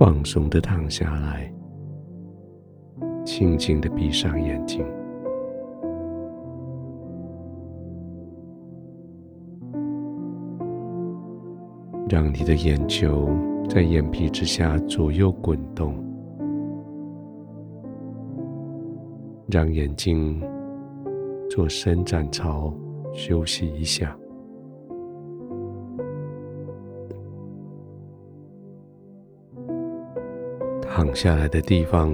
放松的躺下来，轻轻的闭上眼睛，让你的眼球在眼皮之下左右滚动，让眼睛做伸展操，休息一下。躺下来的地方，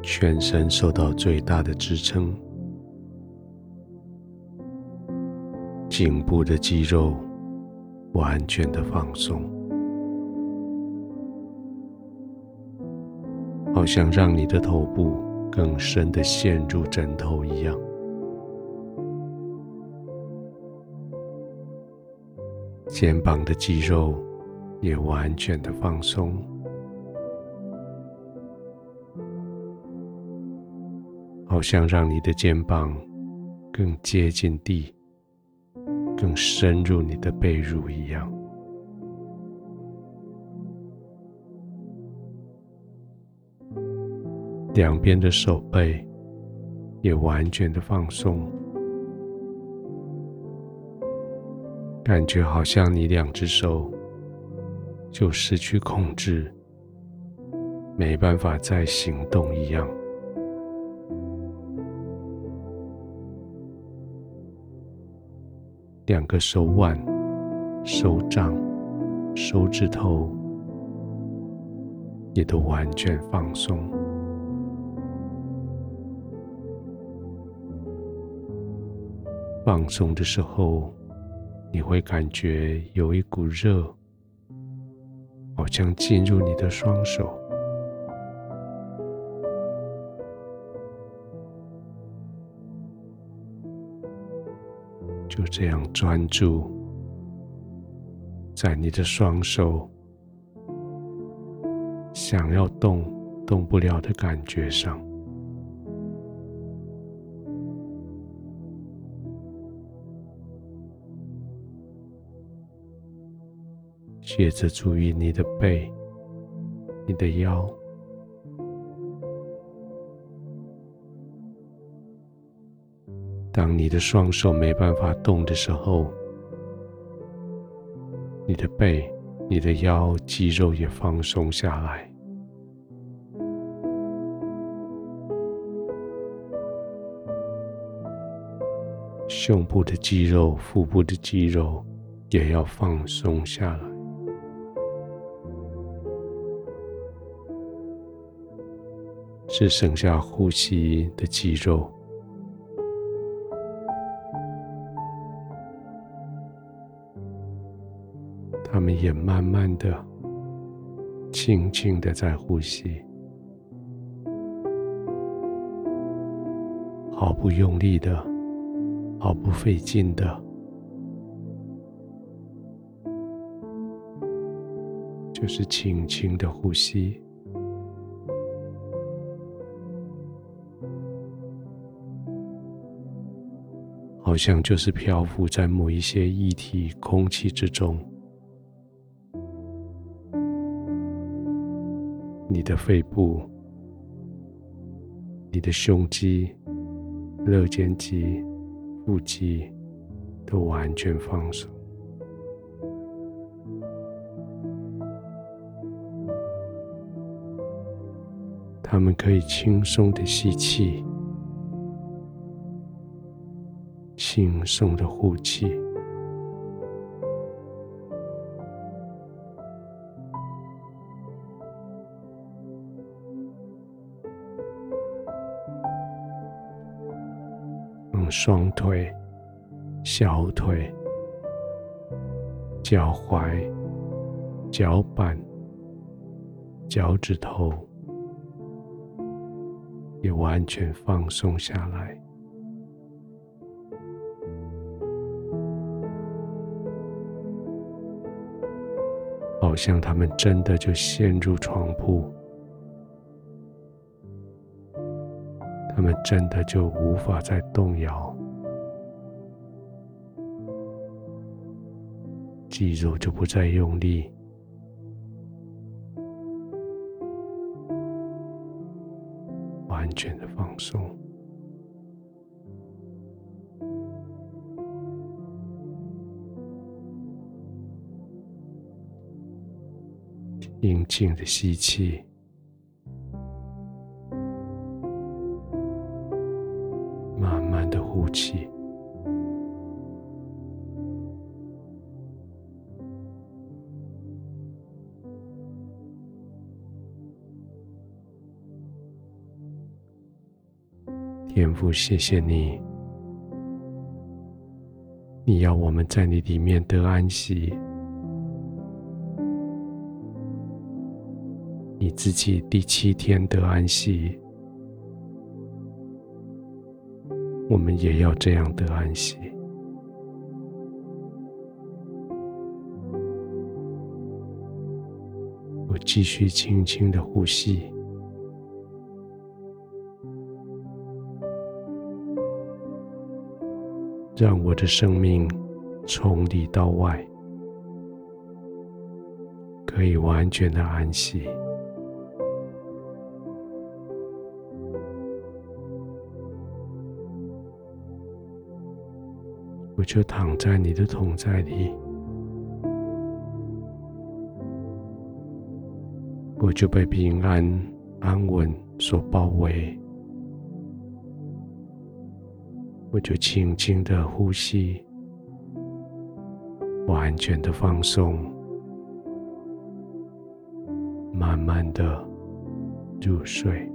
全身受到最大的支撑，颈部的肌肉完全的放松，好像让你的头部更深的陷入枕头一样。肩膀的肌肉也完全的放松。像让你的肩膀更接近地，更深入你的被褥一样。两边的手背也完全的放松，感觉好像你两只手就失去控制，没办法再行动一样。两个手腕、手掌、手指头也都完全放松。放松的时候，你会感觉有一股热，好像进入你的双手。就这样专注在你的双手想要动动不了的感觉上，接着注意你的背、你的腰。当你的双手没办法动的时候，你的背、你的腰肌肉也放松下来，胸部的肌肉、腹部的肌肉也要放松下来，只剩下呼吸的肌肉。他们也慢慢的、轻轻的在呼吸，毫不用力的、毫不费劲的，就是轻轻的呼吸，好像就是漂浮在某一些液体、空气之中。你的肺部、你的胸肌、肋间肌、腹肌都完全放松，他们可以轻松的吸气，轻松的呼气。双腿、小腿、脚踝、脚板、脚趾头也完全放松下来，好像他们真的就陷入床铺。我们真的就无法再动摇。肌肉就不再用力。完全的放松。静静的吸气。天父，谢谢你，你要我们在你里面得安息。你自己第七天得安息，我们也要这样得安息。我继续轻轻的呼吸。让我的生命从里到外可以完全的安息。我就躺在你的同在里，我就被平安安稳所包围。我就轻轻的呼吸，完全的放松，慢慢的入睡。